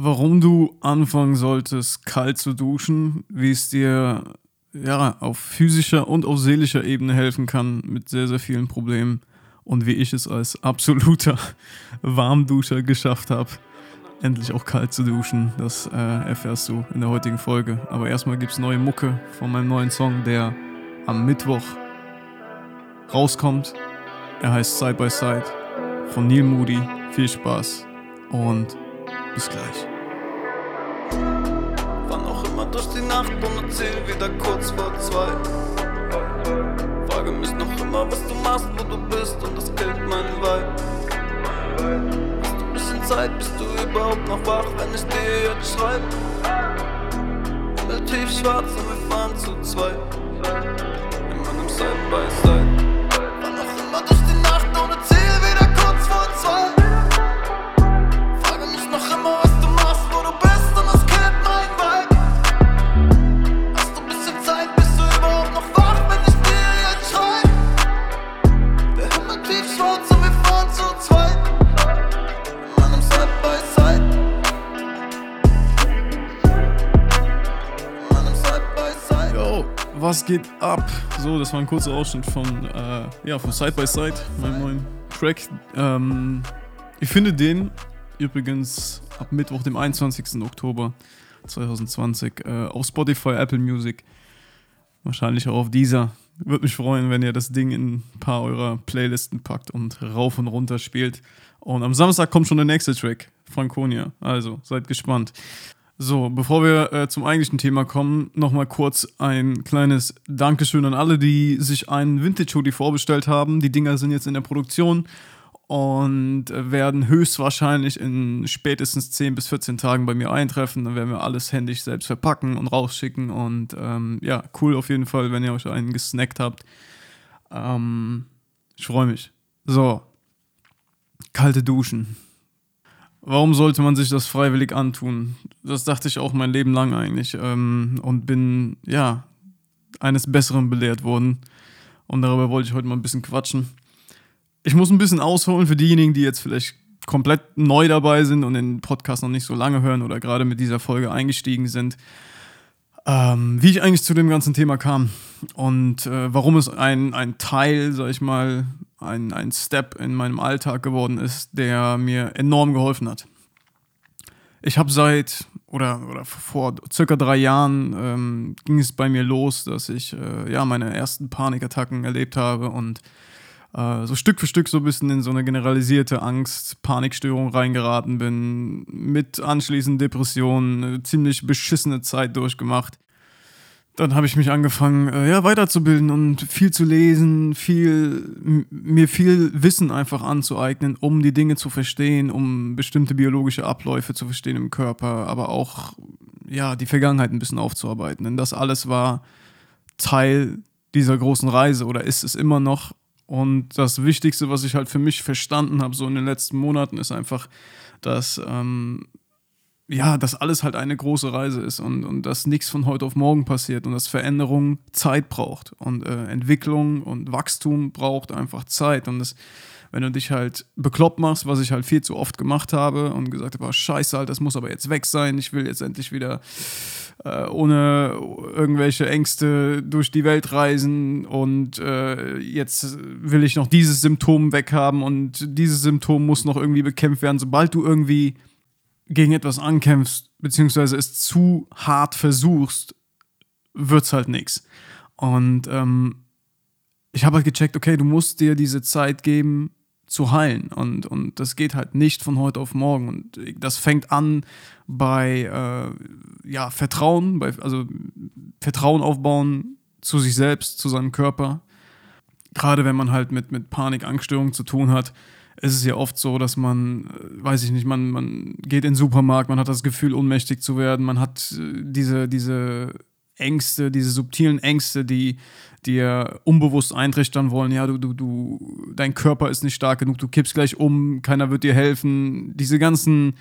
warum du anfangen solltest, kalt zu duschen, wie es dir ja, auf physischer und auf seelischer Ebene helfen kann mit sehr, sehr vielen Problemen und wie ich es als absoluter Warmduscher geschafft habe, endlich auch kalt zu duschen. Das äh, erfährst du in der heutigen Folge. Aber erstmal gibt es neue Mucke von meinem neuen Song, der am Mittwoch rauskommt. Er heißt Side by Side von Neil Moody. Viel Spaß und bis gleich. Wann auch immer durch die Nacht und erzähl wieder kurz vor zwei. Frage mich noch immer, was du machst, wo du bist und das killt meinen Vibe. Hast du ein bisschen Zeit, bist du überhaupt noch wach, wenn ich dir jetzt schreib? Himmel tief schwarz und wir fahren zu zweit. So, das war ein kurzer Ausschnitt von, äh, ja, von Side by Side, meinem neuen Track. Ähm, ich finde den übrigens ab Mittwoch, dem 21. Oktober 2020, äh, auf Spotify, Apple Music, wahrscheinlich auch auf dieser. Würde mich freuen, wenn ihr das Ding in ein paar eurer Playlisten packt und rauf und runter spielt. Und am Samstag kommt schon der nächste Track, Franconia. Also seid gespannt. So, bevor wir äh, zum eigentlichen Thema kommen, nochmal kurz ein kleines Dankeschön an alle, die sich einen Vintage-Hoodie vorbestellt haben. Die Dinger sind jetzt in der Produktion und äh, werden höchstwahrscheinlich in spätestens 10 bis 14 Tagen bei mir eintreffen. Dann werden wir alles händisch selbst verpacken und rausschicken. Und ähm, ja, cool auf jeden Fall, wenn ihr euch einen gesnackt habt. Ähm, ich freue mich. So, kalte Duschen. Warum sollte man sich das freiwillig antun? Das dachte ich auch mein Leben lang eigentlich ähm, und bin, ja, eines Besseren belehrt worden. Und darüber wollte ich heute mal ein bisschen quatschen. Ich muss ein bisschen ausholen für diejenigen, die jetzt vielleicht komplett neu dabei sind und den Podcast noch nicht so lange hören oder gerade mit dieser Folge eingestiegen sind, ähm, wie ich eigentlich zu dem ganzen Thema kam und äh, warum es ein, ein Teil, sag ich mal, ein, ein Step in meinem Alltag geworden ist, der mir enorm geholfen hat. Ich habe seit oder, oder vor circa drei Jahren ähm, ging es bei mir los, dass ich äh, ja meine ersten Panikattacken erlebt habe und äh, so Stück für Stück so ein bisschen in so eine generalisierte Angst, Panikstörung reingeraten bin, mit anschließend Depressionen, eine ziemlich beschissene Zeit durchgemacht. Dann habe ich mich angefangen, äh, ja, weiterzubilden und viel zu lesen, viel, mir viel Wissen einfach anzueignen, um die Dinge zu verstehen, um bestimmte biologische Abläufe zu verstehen im Körper, aber auch, ja, die Vergangenheit ein bisschen aufzuarbeiten. Denn das alles war Teil dieser großen Reise oder ist es immer noch. Und das Wichtigste, was ich halt für mich verstanden habe, so in den letzten Monaten, ist einfach, dass ähm, ja, dass alles halt eine große Reise ist und, und dass nichts von heute auf morgen passiert und dass Veränderung Zeit braucht und äh, Entwicklung und Wachstum braucht einfach Zeit. Und das, wenn du dich halt bekloppt machst, was ich halt viel zu oft gemacht habe und gesagt habe, oh, scheiße halt, das muss aber jetzt weg sein, ich will jetzt endlich wieder äh, ohne irgendwelche Ängste durch die Welt reisen und äh, jetzt will ich noch dieses Symptom weghaben und dieses Symptom muss noch irgendwie bekämpft werden, sobald du irgendwie gegen etwas ankämpfst, beziehungsweise es zu hart versuchst, wird's halt nix. Und ähm, ich habe halt gecheckt, okay, du musst dir diese Zeit geben, zu heilen. Und, und das geht halt nicht von heute auf morgen. Und das fängt an bei äh, ja, Vertrauen, bei, also Vertrauen aufbauen zu sich selbst, zu seinem Körper. Gerade wenn man halt mit, mit Panik, Angststörungen zu tun hat, ist es ja oft so, dass man, äh, weiß ich nicht, man, man geht in den Supermarkt, man hat das Gefühl, ohnmächtig zu werden, man hat äh, diese, diese Ängste, diese subtilen Ängste, die dir unbewusst eintrichtern wollen, ja, du, du, du, dein Körper ist nicht stark genug, du kippst gleich um, keiner wird dir helfen. Diese ganzen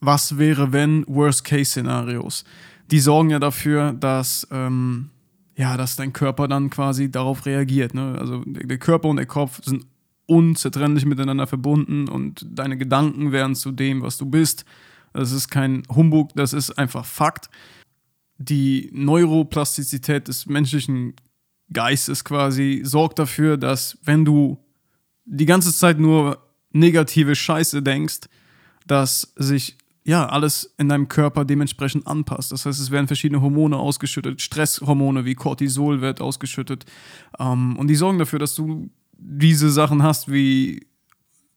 Was wäre, wenn, Worst-Case-Szenarios, die sorgen ja dafür, dass, ähm, ja, dass dein Körper dann quasi darauf reagiert. Ne? Also der Körper und der Kopf sind unzertrennlich miteinander verbunden und deine Gedanken werden zu dem, was du bist. Das ist kein Humbug, das ist einfach Fakt. Die Neuroplastizität des menschlichen Geistes quasi sorgt dafür, dass wenn du die ganze Zeit nur negative Scheiße denkst, dass sich ja alles in deinem Körper dementsprechend anpasst. Das heißt, es werden verschiedene Hormone ausgeschüttet, Stresshormone wie Cortisol wird ausgeschüttet. Ähm, und die sorgen dafür, dass du diese Sachen hast wie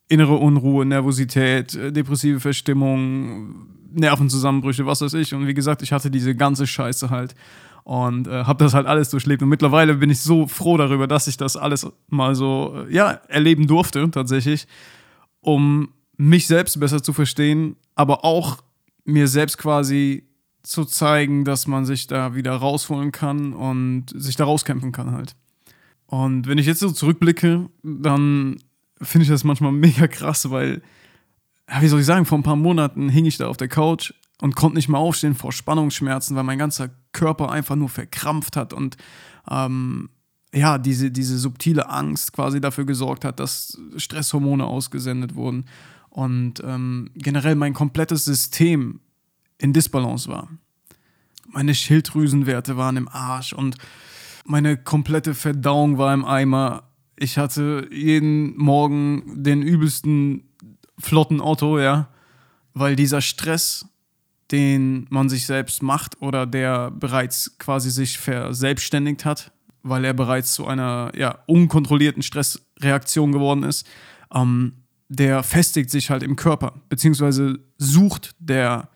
innere Unruhe, Nervosität, äh, depressive Verstimmung, Nervenzusammenbrüche, was weiß ich. Und wie gesagt, ich hatte diese ganze Scheiße halt und äh, habe das halt alles durchlebt. Und mittlerweile bin ich so froh darüber, dass ich das alles mal so, äh, ja, erleben durfte, tatsächlich, um mich selbst besser zu verstehen, aber auch mir selbst quasi zu zeigen, dass man sich da wieder rausholen kann und sich da rauskämpfen kann halt. Und wenn ich jetzt so zurückblicke, dann finde ich das manchmal mega krass, weil, wie soll ich sagen, vor ein paar Monaten hing ich da auf der Couch und konnte nicht mehr aufstehen vor Spannungsschmerzen, weil mein ganzer Körper einfach nur verkrampft hat und ähm, ja, diese, diese subtile Angst quasi dafür gesorgt hat, dass Stresshormone ausgesendet wurden und ähm, generell mein komplettes System in Disbalance war. Meine Schilddrüsenwerte waren im Arsch und meine komplette Verdauung war im Eimer. Ich hatte jeden Morgen den übelsten flotten Otto, ja, weil dieser Stress den man sich selbst macht oder der bereits quasi sich verselbstständigt hat, weil er bereits zu einer ja, unkontrollierten Stressreaktion geworden ist, ähm, der festigt sich halt im Körper, beziehungsweise sucht der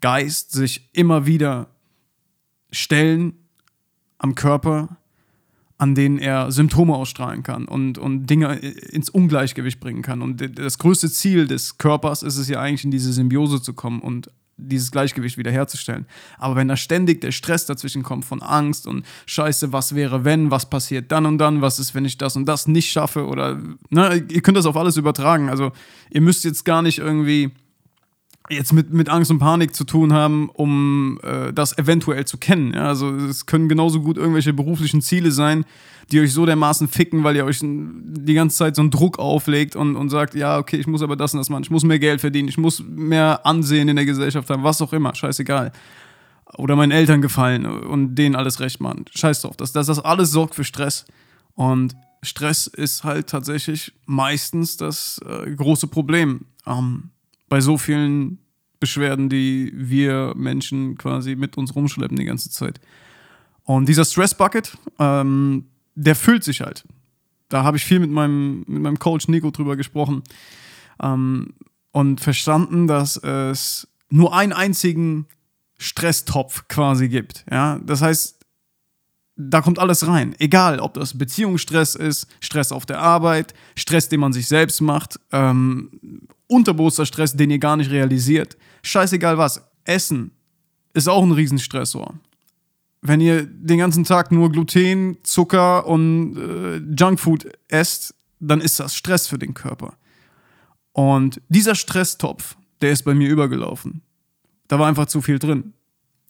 Geist sich immer wieder Stellen am Körper, an denen er Symptome ausstrahlen kann und, und Dinge ins Ungleichgewicht bringen kann. Und das größte Ziel des Körpers ist es ja eigentlich, in diese Symbiose zu kommen und dieses Gleichgewicht wiederherzustellen. Aber wenn da ständig der Stress dazwischen kommt von Angst und Scheiße, was wäre, wenn, was passiert dann und dann, was ist, wenn ich das und das nicht schaffe oder, ne, ihr könnt das auf alles übertragen. Also ihr müsst jetzt gar nicht irgendwie jetzt mit, mit Angst und Panik zu tun haben, um äh, das eventuell zu kennen. Ja? Also es können genauso gut irgendwelche beruflichen Ziele sein, die euch so dermaßen ficken, weil ihr euch die ganze Zeit so einen Druck auflegt und, und sagt, ja, okay, ich muss aber das und das machen, ich muss mehr Geld verdienen, ich muss mehr Ansehen in der Gesellschaft haben, was auch immer, scheißegal. Oder meinen Eltern gefallen und denen alles recht machen. Scheiß drauf. Das, das, das alles sorgt für Stress. Und Stress ist halt tatsächlich meistens das äh, große Problem. Ähm, bei so vielen Beschwerden, die wir Menschen quasi mit uns rumschleppen die ganze Zeit. Und dieser Stress Bucket, ähm, der füllt sich halt. Da habe ich viel mit meinem, mit meinem Coach Nico drüber gesprochen ähm, und verstanden, dass es nur einen einzigen Stresstopf quasi gibt. Ja? Das heißt, da kommt alles rein. Egal, ob das Beziehungsstress ist, Stress auf der Arbeit, Stress, den man sich selbst macht, ähm, unterbewusster Stress, den ihr gar nicht realisiert. Scheißegal was. Essen ist auch ein Riesenstressor. Wenn ihr den ganzen Tag nur Gluten, Zucker und äh, Junkfood esst, dann ist das Stress für den Körper. Und dieser Stresstopf, der ist bei mir übergelaufen. Da war einfach zu viel drin.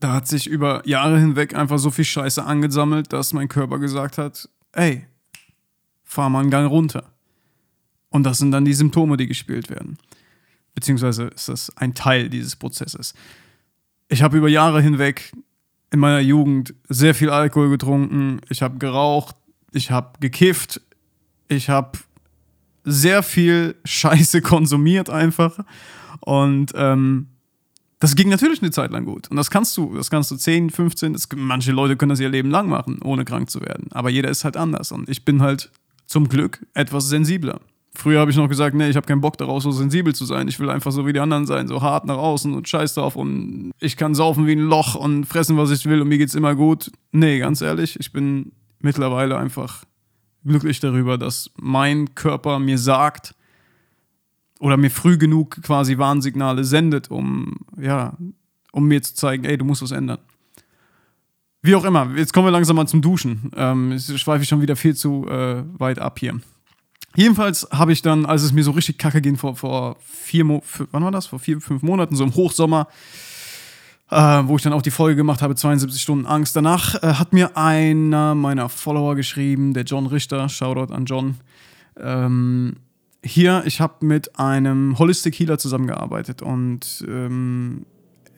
Da hat sich über Jahre hinweg einfach so viel Scheiße angesammelt, dass mein Körper gesagt hat, ey, fahr mal einen Gang runter. Und das sind dann die Symptome, die gespielt werden. Beziehungsweise ist das ein Teil dieses Prozesses. Ich habe über Jahre hinweg in meiner Jugend sehr viel Alkohol getrunken, ich habe geraucht, ich habe gekifft, ich habe sehr viel Scheiße konsumiert einfach. Und ähm, das ging natürlich eine Zeit lang gut. Und das kannst du, das kannst du 10, 15, das, manche Leute können das ihr Leben lang machen, ohne krank zu werden. Aber jeder ist halt anders. Und ich bin halt zum Glück etwas sensibler. Früher habe ich noch gesagt, nee, ich habe keinen Bock darauf, so sensibel zu sein. Ich will einfach so wie die anderen sein, so hart nach außen und scheiß drauf und ich kann saufen wie ein Loch und fressen, was ich will und mir geht's immer gut. Nee, ganz ehrlich, ich bin mittlerweile einfach glücklich darüber, dass mein Körper mir sagt oder mir früh genug quasi Warnsignale sendet, um ja, um mir zu zeigen, ey, du musst was ändern. Wie auch immer, jetzt kommen wir langsam mal zum Duschen. Ähm, ich schweife schon wieder viel zu äh, weit ab hier. Jedenfalls habe ich dann, als es mir so richtig kacke ging, vor, vor vier, Mo wann war das? Vor vier, fünf Monaten, so im Hochsommer, äh, wo ich dann auch die Folge gemacht habe, 72 Stunden Angst. Danach äh, hat mir einer meiner Follower geschrieben, der John Richter, Shoutout an John. Ähm, hier, ich habe mit einem Holistic Healer zusammengearbeitet und ähm,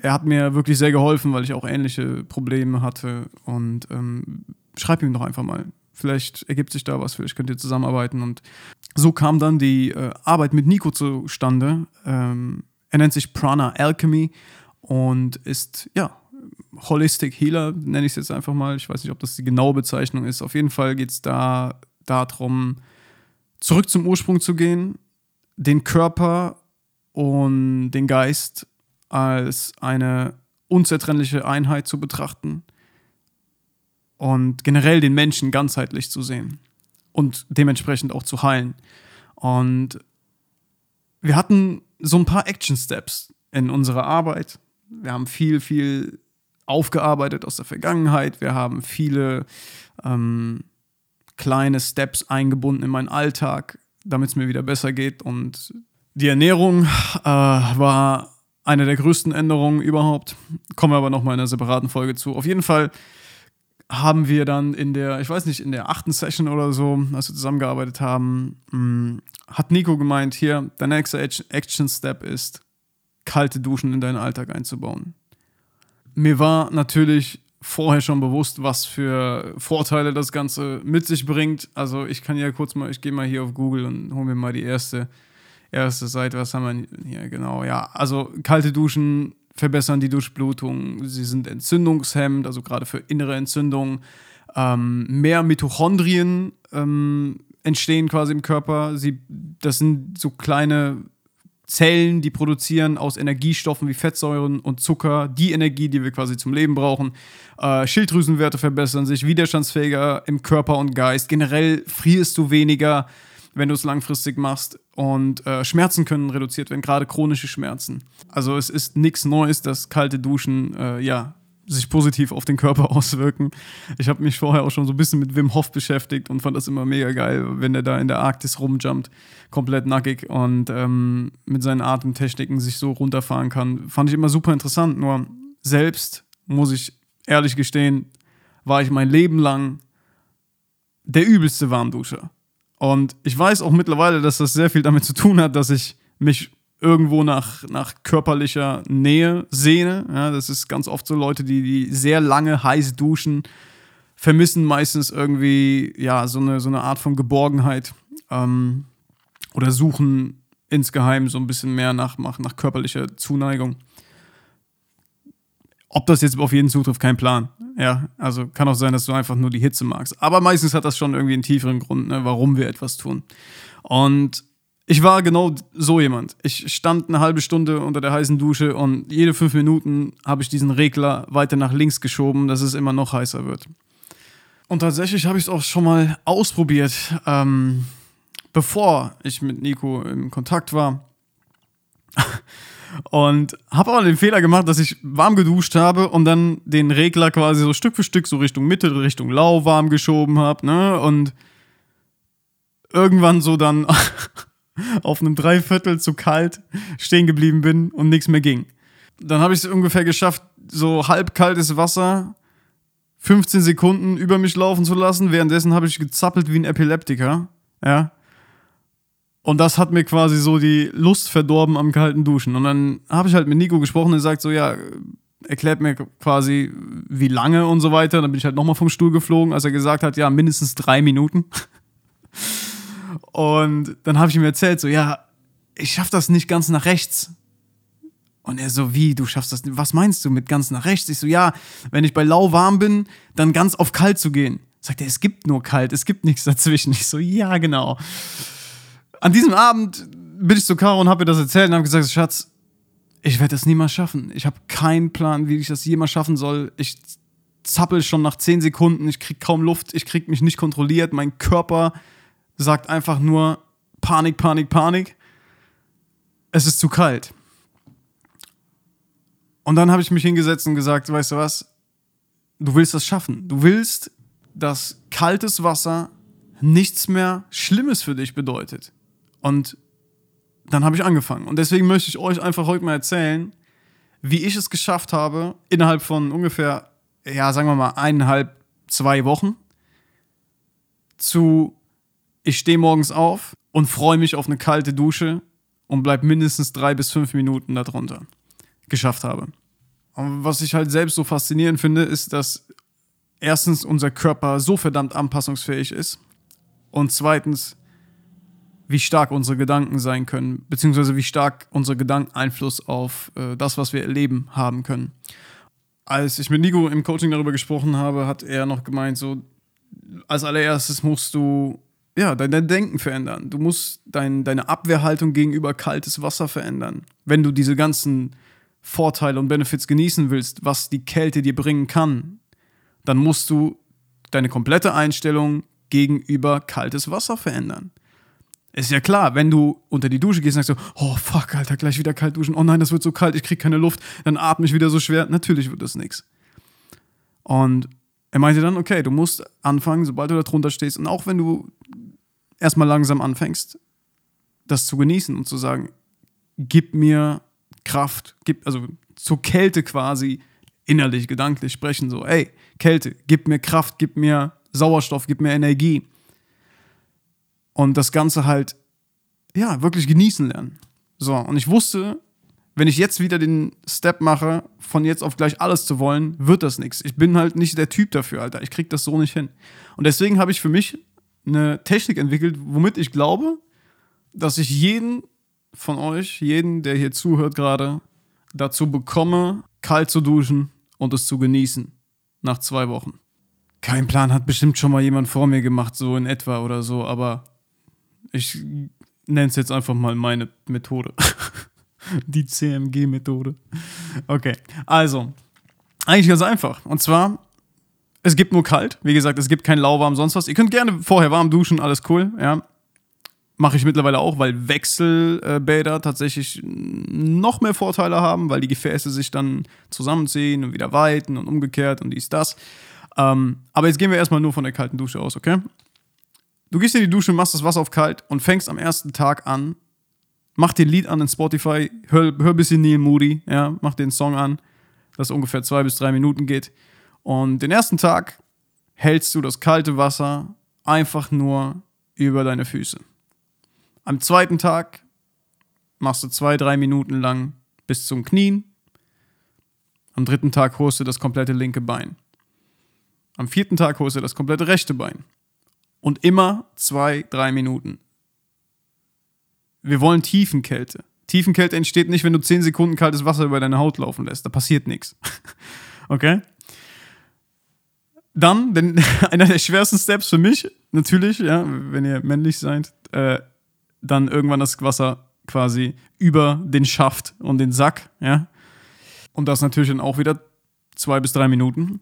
er hat mir wirklich sehr geholfen, weil ich auch ähnliche Probleme hatte. Und ähm, schreib ihm doch einfach mal. Vielleicht ergibt sich da was, vielleicht könnt ihr zusammenarbeiten. Und so kam dann die äh, Arbeit mit Nico zustande. Ähm, er nennt sich Prana Alchemy und ist, ja, Holistic Healer, nenne ich es jetzt einfach mal. Ich weiß nicht, ob das die genaue Bezeichnung ist. Auf jeden Fall geht es da darum, zurück zum Ursprung zu gehen, den Körper und den Geist als eine unzertrennliche Einheit zu betrachten und generell den Menschen ganzheitlich zu sehen und dementsprechend auch zu heilen. Und wir hatten so ein paar Action Steps in unserer Arbeit. Wir haben viel, viel aufgearbeitet aus der Vergangenheit. Wir haben viele ähm, kleine Steps eingebunden in meinen Alltag, damit es mir wieder besser geht. Und die Ernährung äh, war eine der größten Änderungen überhaupt. Kommen wir aber nochmal in einer separaten Folge zu. Auf jeden Fall haben wir dann in der, ich weiß nicht, in der achten Session oder so, als wir zusammengearbeitet haben, mm, hat Nico gemeint, hier, der nächste Action Step ist, kalte Duschen in deinen Alltag einzubauen. Mir war natürlich vorher schon bewusst, was für Vorteile das Ganze mit sich bringt. Also ich kann ja kurz mal, ich gehe mal hier auf Google und hole mir mal die erste, erste Seite. Was haben wir hier genau? Ja, also kalte Duschen verbessern die Durchblutung, sie sind entzündungshemmend, also gerade für innere Entzündungen. Ähm, mehr Mitochondrien ähm, entstehen quasi im Körper. Sie, das sind so kleine Zellen, die produzieren aus Energiestoffen wie Fettsäuren und Zucker die Energie, die wir quasi zum Leben brauchen. Äh, Schilddrüsenwerte verbessern sich, widerstandsfähiger im Körper und Geist. Generell frierst du weniger, wenn du es langfristig machst. Und äh, Schmerzen können reduziert werden, gerade chronische Schmerzen. Also es ist nichts Neues, dass kalte Duschen äh, ja sich positiv auf den Körper auswirken. Ich habe mich vorher auch schon so ein bisschen mit Wim Hof beschäftigt und fand das immer mega geil, wenn er da in der Arktis rumjumpt, komplett nackig und ähm, mit seinen Atemtechniken sich so runterfahren kann. Fand ich immer super interessant. Nur selbst, muss ich ehrlich gestehen, war ich mein Leben lang der übelste Warmduscher. Und ich weiß auch mittlerweile, dass das sehr viel damit zu tun hat, dass ich mich irgendwo nach, nach körperlicher Nähe sehne. Ja, das ist ganz oft so Leute, die, die sehr lange heiß duschen, vermissen meistens irgendwie ja, so, eine, so eine Art von Geborgenheit ähm, oder suchen insgeheim so ein bisschen mehr nach, nach, nach körperlicher Zuneigung. Ob das jetzt auf jeden zutrifft, kein Plan. Ja, also kann auch sein, dass du einfach nur die Hitze magst. Aber meistens hat das schon irgendwie einen tieferen Grund, ne, warum wir etwas tun. Und ich war genau so jemand. Ich stand eine halbe Stunde unter der heißen Dusche und jede fünf Minuten habe ich diesen Regler weiter nach links geschoben, dass es immer noch heißer wird. Und tatsächlich habe ich es auch schon mal ausprobiert, ähm, bevor ich mit Nico in Kontakt war. Und habe aber den Fehler gemacht, dass ich warm geduscht habe und dann den Regler quasi so Stück für Stück so Richtung Mitte, Richtung lauwarm geschoben habe. Ne? Und irgendwann so dann auf einem Dreiviertel zu kalt stehen geblieben bin und nichts mehr ging. Dann habe ich es ungefähr geschafft, so halb kaltes Wasser 15 Sekunden über mich laufen zu lassen. Währenddessen habe ich gezappelt wie ein Epileptiker. Ja. Und das hat mir quasi so die Lust verdorben am kalten Duschen. Und dann habe ich halt mit Nico gesprochen und sagt so, ja, erklärt mir quasi, wie lange und so weiter. Dann bin ich halt nochmal vom Stuhl geflogen, als er gesagt hat, ja, mindestens drei Minuten. Und dann habe ich ihm erzählt, so, ja, ich schaff das nicht ganz nach rechts. Und er so, wie, du schaffst das nicht? Was meinst du mit ganz nach rechts? Ich so, ja, wenn ich bei lauwarm bin, dann ganz auf kalt zu gehen. Sagt er, es gibt nur kalt, es gibt nichts dazwischen. Ich so, ja, genau. An diesem Abend bin ich zu Caro und habe ihr das erzählt und habe gesagt, Schatz, ich werde das niemals schaffen. Ich habe keinen Plan, wie ich das jemals schaffen soll. Ich zappel schon nach 10 Sekunden, ich krieg kaum Luft, ich krieg mich nicht kontrolliert, mein Körper sagt einfach nur Panik, Panik, Panik. Es ist zu kalt. Und dann habe ich mich hingesetzt und gesagt, weißt du was? Du willst das schaffen. Du willst, dass kaltes Wasser nichts mehr Schlimmes für dich bedeutet. Und dann habe ich angefangen. Und deswegen möchte ich euch einfach heute mal erzählen, wie ich es geschafft habe, innerhalb von ungefähr, ja, sagen wir mal, eineinhalb, zwei Wochen zu ich stehe morgens auf und freue mich auf eine kalte Dusche und bleib mindestens drei bis fünf Minuten darunter geschafft habe. Und was ich halt selbst so faszinierend finde, ist, dass erstens unser Körper so verdammt anpassungsfähig ist und zweitens, wie stark unsere Gedanken sein können, beziehungsweise wie stark unsere Gedanken Einfluss auf äh, das, was wir erleben, haben können. Als ich mit Nico im Coaching darüber gesprochen habe, hat er noch gemeint, so als allererstes musst du ja, dein, dein Denken verändern. Du musst dein, deine Abwehrhaltung gegenüber kaltes Wasser verändern. Wenn du diese ganzen Vorteile und Benefits genießen willst, was die Kälte dir bringen kann, dann musst du deine komplette Einstellung gegenüber kaltes Wasser verändern. Ist ja klar, wenn du unter die Dusche gehst und sagst so, oh fuck, Alter, gleich wieder kalt duschen, oh nein, das wird so kalt, ich krieg keine Luft, dann atme ich wieder so schwer, natürlich wird das nichts. Und er meinte dann, okay, du musst anfangen, sobald du da drunter stehst und auch wenn du erstmal langsam anfängst, das zu genießen und zu sagen, gib mir Kraft, gib, also zur Kälte quasi innerlich, gedanklich sprechen, so, ey, Kälte, gib mir Kraft, gib mir Sauerstoff, gib mir Energie. Und das Ganze halt, ja, wirklich genießen lernen. So, und ich wusste, wenn ich jetzt wieder den Step mache, von jetzt auf gleich alles zu wollen, wird das nichts. Ich bin halt nicht der Typ dafür, Alter. Ich krieg das so nicht hin. Und deswegen habe ich für mich eine Technik entwickelt, womit ich glaube, dass ich jeden von euch, jeden, der hier zuhört gerade, dazu bekomme, kalt zu duschen und es zu genießen. Nach zwei Wochen. Kein Plan hat bestimmt schon mal jemand vor mir gemacht, so in etwa oder so, aber ich nenne es jetzt einfach mal meine Methode. Die CMG-Methode. Okay, also, eigentlich ganz einfach. Und zwar, es gibt nur kalt. Wie gesagt, es gibt kein lauwarm, sonst was. Ihr könnt gerne vorher warm duschen, alles cool, ja. Mache ich mittlerweile auch, weil Wechselbäder tatsächlich noch mehr Vorteile haben, weil die Gefäße sich dann zusammenziehen und wieder weiten und umgekehrt und dies, das. Ähm, aber jetzt gehen wir erstmal nur von der kalten Dusche aus, okay? Du gehst in die Dusche, machst das Wasser auf kalt und fängst am ersten Tag an, mach den Lied an in Spotify, hör, hör ein bisschen Neil Moody, ja, mach den Song an, das ungefähr zwei bis drei Minuten geht. Und den ersten Tag hältst du das kalte Wasser einfach nur über deine Füße. Am zweiten Tag machst du zwei, drei Minuten lang bis zum Knien. Am dritten Tag holst du das komplette linke Bein. Am vierten Tag holst du das komplette rechte Bein. Und immer zwei, drei Minuten. Wir wollen Tiefenkälte. Tiefenkälte entsteht nicht, wenn du 10 Sekunden kaltes Wasser über deine Haut laufen lässt. Da passiert nichts. Okay? Dann, denn einer der schwersten Steps für mich, natürlich, ja, wenn ihr männlich seid, äh, dann irgendwann das Wasser quasi über den Schaft und den Sack, ja. Und das natürlich dann auch wieder zwei bis drei Minuten.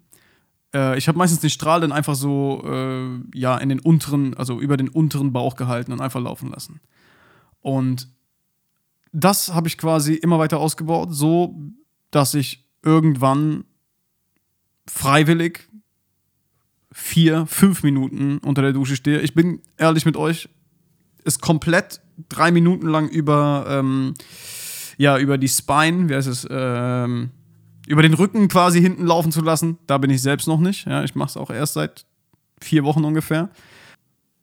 Äh, ich habe meistens den Strahl dann einfach so, äh, ja, in den unteren, also über den unteren Bauch gehalten und einfach laufen lassen. Und das habe ich quasi immer weiter ausgebaut, so dass ich irgendwann freiwillig vier, fünf Minuten unter der Dusche stehe. Ich bin ehrlich mit euch, ist komplett drei Minuten lang über, ähm, ja, über die Spine, wie heißt es, ähm, über den Rücken quasi hinten laufen zu lassen. Da bin ich selbst noch nicht. Ja, ich mache es auch erst seit vier Wochen ungefähr.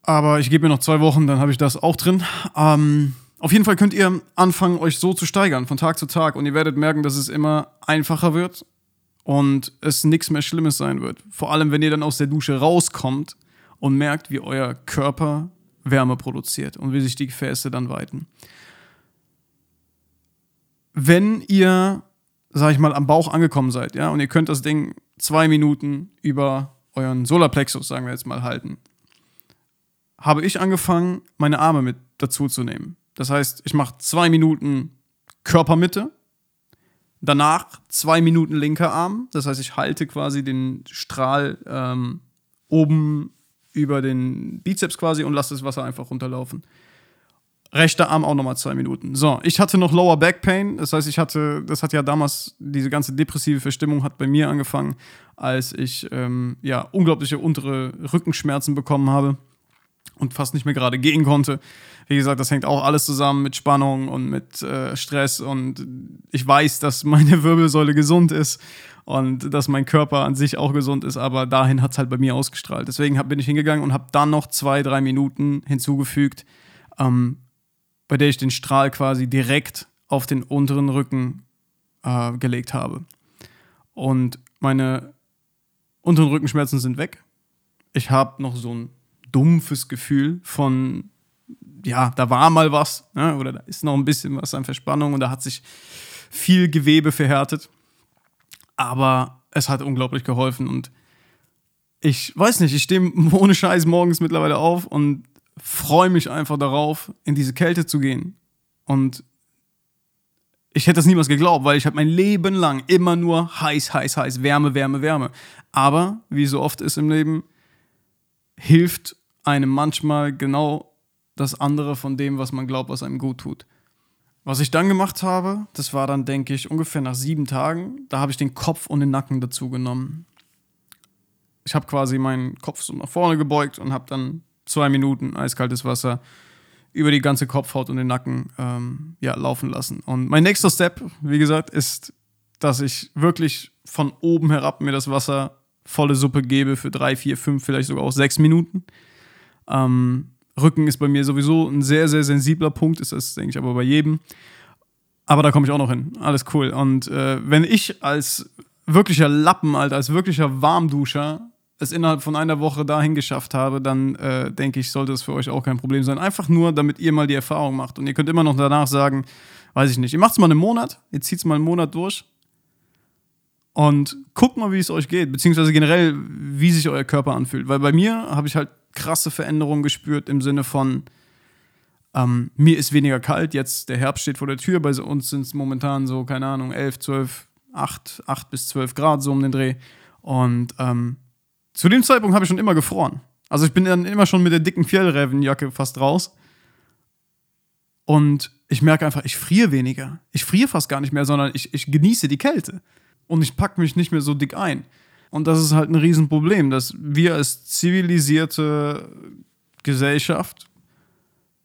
Aber ich gebe mir noch zwei Wochen, dann habe ich das auch drin. Ähm, auf jeden Fall könnt ihr anfangen, euch so zu steigern von Tag zu Tag und ihr werdet merken, dass es immer einfacher wird und es nichts mehr Schlimmes sein wird. Vor allem, wenn ihr dann aus der Dusche rauskommt und merkt, wie euer Körper Wärme produziert und wie sich die Gefäße dann weiten. Wenn ihr, sag ich mal, am Bauch angekommen seid, ja, und ihr könnt das Ding zwei Minuten über euren Solarplexus, sagen wir jetzt mal, halten, habe ich angefangen, meine Arme mit dazu zu nehmen. Das heißt, ich mache zwei Minuten Körpermitte, danach zwei Minuten linker Arm. Das heißt, ich halte quasi den Strahl ähm, oben über den Bizeps quasi und lasse das Wasser einfach runterlaufen. Rechter Arm auch nochmal zwei Minuten. So, ich hatte noch Lower Back Pain. Das heißt, ich hatte, das hat ja damals, diese ganze depressive Verstimmung hat bei mir angefangen, als ich ähm, ja unglaubliche untere Rückenschmerzen bekommen habe und fast nicht mehr gerade gehen konnte. Wie gesagt, das hängt auch alles zusammen mit Spannung und mit äh, Stress und ich weiß, dass meine Wirbelsäule gesund ist und dass mein Körper an sich auch gesund ist, aber dahin hat es halt bei mir ausgestrahlt. Deswegen hab, bin ich hingegangen und habe dann noch zwei, drei Minuten hinzugefügt ähm, bei der ich den Strahl quasi direkt auf den unteren Rücken äh, gelegt habe. Und meine unteren Rückenschmerzen sind weg. Ich habe noch so ein dumpfes Gefühl von, ja, da war mal was, ne? oder da ist noch ein bisschen was an Verspannung und da hat sich viel Gewebe verhärtet. Aber es hat unglaublich geholfen und ich weiß nicht, ich stehe ohne Scheiß morgens mittlerweile auf und freue mich einfach darauf, in diese Kälte zu gehen. Und ich hätte das niemals geglaubt, weil ich habe mein Leben lang immer nur heiß, heiß, heiß, Wärme, Wärme, Wärme. Aber, wie so oft ist im Leben, hilft einem manchmal genau das andere von dem, was man glaubt, was einem gut tut. Was ich dann gemacht habe, das war dann, denke ich, ungefähr nach sieben Tagen, da habe ich den Kopf und den Nacken dazu genommen. Ich habe quasi meinen Kopf so nach vorne gebeugt und habe dann zwei Minuten eiskaltes Wasser über die ganze Kopfhaut und den Nacken ähm, ja, laufen lassen. Und mein nächster Step, wie gesagt, ist, dass ich wirklich von oben herab mir das Wasser volle Suppe gebe für drei, vier, fünf, vielleicht sogar auch sechs Minuten. Ähm, Rücken ist bei mir sowieso ein sehr, sehr sensibler Punkt, ist das, denke ich, aber bei jedem. Aber da komme ich auch noch hin. Alles cool. Und äh, wenn ich als wirklicher Lappen, Alter, als wirklicher Warmduscher es innerhalb von einer Woche dahin geschafft habe, dann äh, denke ich, sollte es für euch auch kein Problem sein. Einfach nur, damit ihr mal die Erfahrung macht. Und ihr könnt immer noch danach sagen, weiß ich nicht, ihr macht es mal einen Monat, ihr zieht es mal einen Monat durch und guckt mal, wie es euch geht, beziehungsweise generell, wie sich euer Körper anfühlt. Weil bei mir habe ich halt krasse Veränderungen gespürt im Sinne von, ähm, mir ist weniger kalt, jetzt der Herbst steht vor der Tür, bei uns sind es momentan so, keine Ahnung, 11, 12, 8, 8 bis 12 Grad so um den Dreh. Und ähm, zu dem Zeitpunkt habe ich schon immer gefroren. Also ich bin dann immer schon mit der dicken Fjellrävenjacke fast raus. Und ich merke einfach, ich friere weniger. Ich friere fast gar nicht mehr, sondern ich, ich genieße die Kälte. Und ich packe mich nicht mehr so dick ein. Und das ist halt ein Riesenproblem, dass wir als zivilisierte Gesellschaft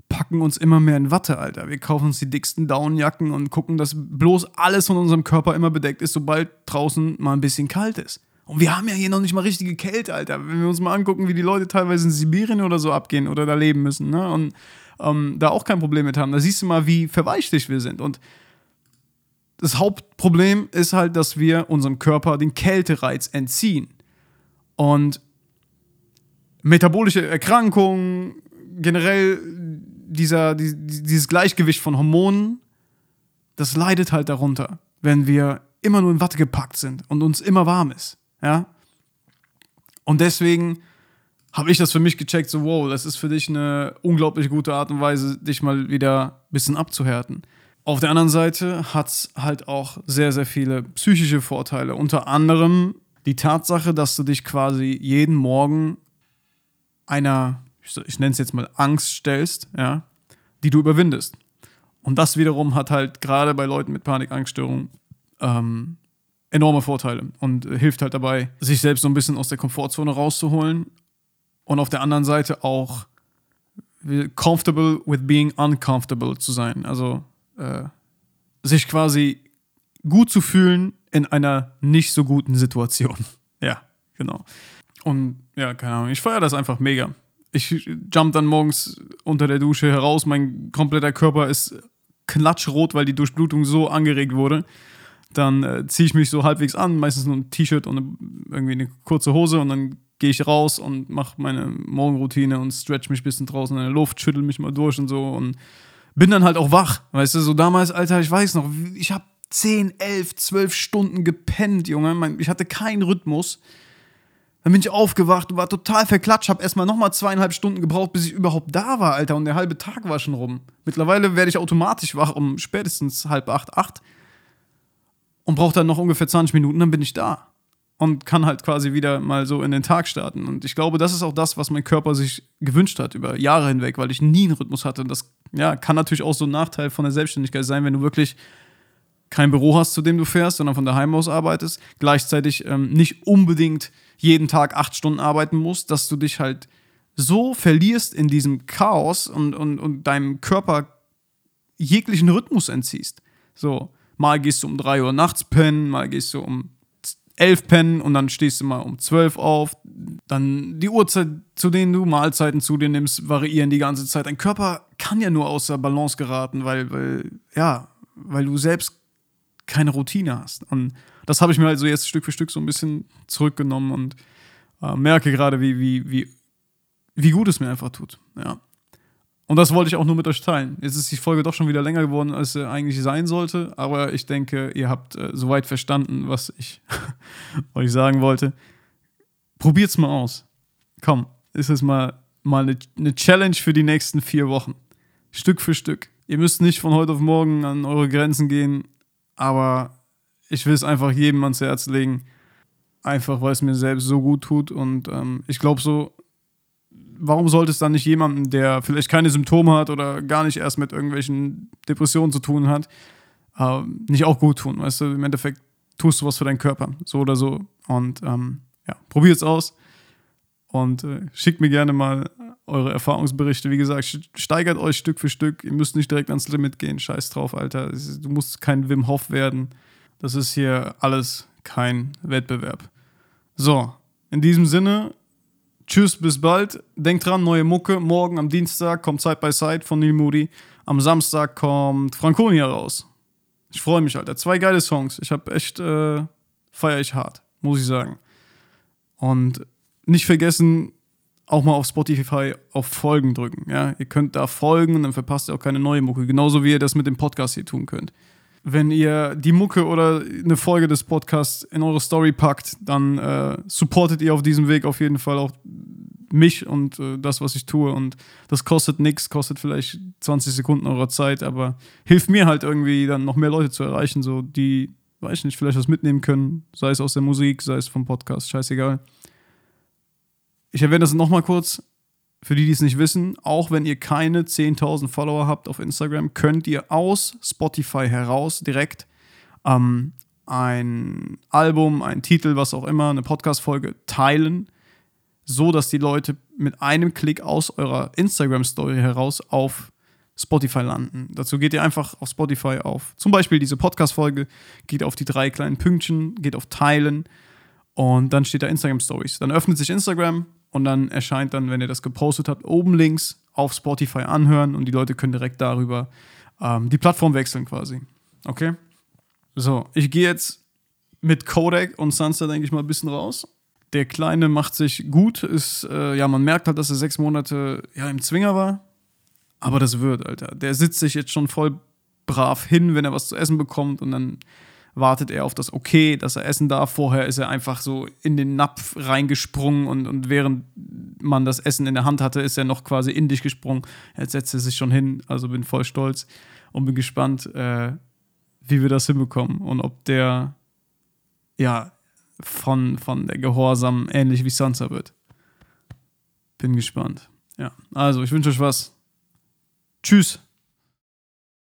packen uns immer mehr in Watte, Alter. Wir kaufen uns die dicksten Downjacken und gucken, dass bloß alles von unserem Körper immer bedeckt ist, sobald draußen mal ein bisschen kalt ist. Und wir haben ja hier noch nicht mal richtige Kälte, Alter. Wenn wir uns mal angucken, wie die Leute teilweise in Sibirien oder so abgehen oder da leben müssen, ne? Und ähm, da auch kein Problem mit haben. Da siehst du mal, wie verweichlicht wir sind. Und das Hauptproblem ist halt, dass wir unserem Körper den Kältereiz entziehen. Und metabolische Erkrankungen, generell dieser, dieses Gleichgewicht von Hormonen, das leidet halt darunter, wenn wir immer nur in Watte gepackt sind und uns immer warm ist. Ja. Und deswegen habe ich das für mich gecheckt, so wow, das ist für dich eine unglaublich gute Art und Weise, dich mal wieder ein bisschen abzuhärten. Auf der anderen Seite hat es halt auch sehr, sehr viele psychische Vorteile. Unter anderem die Tatsache, dass du dich quasi jeden Morgen einer, ich nenne es jetzt mal Angst stellst, ja, die du überwindest. Und das wiederum hat halt gerade bei Leuten mit Panikangststörungen ähm, enorme Vorteile und hilft halt dabei, sich selbst so ein bisschen aus der Komfortzone rauszuholen und auf der anderen Seite auch comfortable with being uncomfortable zu sein. Also äh, sich quasi gut zu fühlen in einer nicht so guten Situation. ja, genau. Und ja, keine Ahnung, ich feiere das einfach mega. Ich jump dann morgens unter der Dusche heraus, mein kompletter Körper ist klatschrot, weil die Durchblutung so angeregt wurde. Dann äh, ziehe ich mich so halbwegs an, meistens nur ein T-Shirt und eine, irgendwie eine kurze Hose und dann gehe ich raus und mache meine Morgenroutine und stretch mich ein bisschen draußen in der Luft, schüttel mich mal durch und so und bin dann halt auch wach. Weißt du, so damals, Alter, ich weiß noch, ich habe 10, 11, 12 Stunden gepennt, Junge. Ich hatte keinen Rhythmus. Dann bin ich aufgewacht war total verklatscht, hab erstmal nochmal zweieinhalb Stunden gebraucht, bis ich überhaupt da war, Alter. Und der halbe Tag war schon rum. Mittlerweile werde ich automatisch wach um spätestens halb acht, acht. Und brauche dann noch ungefähr 20 Minuten, dann bin ich da und kann halt quasi wieder mal so in den Tag starten. Und ich glaube, das ist auch das, was mein Körper sich gewünscht hat über Jahre hinweg, weil ich nie einen Rhythmus hatte. Und das ja, kann natürlich auch so ein Nachteil von der Selbstständigkeit sein, wenn du wirklich kein Büro hast, zu dem du fährst, sondern von daheim aus arbeitest, gleichzeitig ähm, nicht unbedingt jeden Tag acht Stunden arbeiten musst, dass du dich halt so verlierst in diesem Chaos und, und, und deinem Körper jeglichen Rhythmus entziehst. So, mal gehst du um drei Uhr nachts pennen, mal gehst du um elf pennen und dann stehst du mal um zwölf auf. Dann die Uhrzeit, zu denen du Mahlzeiten zu dir nimmst, variieren die ganze Zeit. Dein Körper kann ja nur außer Balance geraten, weil, weil, ja, weil du selbst keine Routine hast. Und das habe ich mir also jetzt Stück für Stück so ein bisschen zurückgenommen und äh, merke gerade, wie, wie, wie, wie gut es mir einfach tut. Ja. Und das wollte ich auch nur mit euch teilen. Jetzt ist die Folge doch schon wieder länger geworden, als sie eigentlich sein sollte. Aber ich denke, ihr habt äh, soweit verstanden, was ich euch sagen wollte. Probiert's mal aus. Komm, ist es mal, mal eine, eine Challenge für die nächsten vier Wochen. Stück für Stück. Ihr müsst nicht von heute auf morgen an eure Grenzen gehen, aber ich will es einfach jedem ans Herz legen. Einfach, weil es mir selbst so gut tut. Und ähm, ich glaube so, warum sollte es dann nicht jemandem, der vielleicht keine Symptome hat oder gar nicht erst mit irgendwelchen Depressionen zu tun hat, äh, nicht auch gut tun? Weißt du, im Endeffekt tust du was für deinen Körper, so oder so. Und ähm, ja, probiert es aus und äh, schickt mir gerne mal eure Erfahrungsberichte. Wie gesagt, steigert euch Stück für Stück. Ihr müsst nicht direkt ans Limit gehen. Scheiß drauf, Alter. Du musst kein Wim Hof werden. Das ist hier alles kein Wettbewerb. So, in diesem Sinne, Tschüss, bis bald. Denkt dran, neue Mucke. Morgen am Dienstag kommt Side by Side von Neil Moody. Am Samstag kommt Franconia raus. Ich freue mich, Alter. Zwei geile Songs. Ich habe echt, äh, feiere ich hart, muss ich sagen. Und nicht vergessen, auch mal auf Spotify auf Folgen drücken. Ja? Ihr könnt da folgen und dann verpasst ihr auch keine neue Mucke. Genauso wie ihr das mit dem Podcast hier tun könnt. Wenn ihr die Mucke oder eine Folge des Podcasts in eure Story packt, dann äh, supportet ihr auf diesem Weg auf jeden Fall auch mich und äh, das, was ich tue. Und das kostet nichts, kostet vielleicht 20 Sekunden eurer Zeit, aber hilft mir halt irgendwie dann noch mehr Leute zu erreichen, so die, weiß ich nicht, vielleicht was mitnehmen können, sei es aus der Musik, sei es vom Podcast, scheißegal. Ich erwähne das nochmal kurz. Für die, die es nicht wissen, auch wenn ihr keine 10.000 Follower habt auf Instagram, könnt ihr aus Spotify heraus direkt ähm, ein Album, ein Titel, was auch immer, eine Podcast-Folge teilen, so dass die Leute mit einem Klick aus eurer Instagram-Story heraus auf Spotify landen. Dazu geht ihr einfach auf Spotify auf. Zum Beispiel diese Podcast-Folge, geht auf die drei kleinen Pünktchen, geht auf Teilen und dann steht da Instagram Stories. Dann öffnet sich Instagram, und dann erscheint dann, wenn ihr das gepostet habt, oben links auf Spotify anhören und die Leute können direkt darüber ähm, die Plattform wechseln quasi. Okay? So, ich gehe jetzt mit Kodak und Sansa, denke ich mal, ein bisschen raus. Der Kleine macht sich gut, ist, äh, ja, man merkt halt, dass er sechs Monate ja, im Zwinger war. Aber das wird, Alter. Der sitzt sich jetzt schon voll brav hin, wenn er was zu essen bekommt und dann wartet er auf das Okay, dass er essen darf. Vorher ist er einfach so in den Napf reingesprungen und, und während man das Essen in der Hand hatte, ist er noch quasi in dich gesprungen. Jetzt setzt er sich schon hin, also bin voll stolz und bin gespannt, äh, wie wir das hinbekommen und ob der ja von, von der Gehorsam ähnlich wie Sansa wird. Bin gespannt. Ja, also ich wünsche euch was. Tschüss.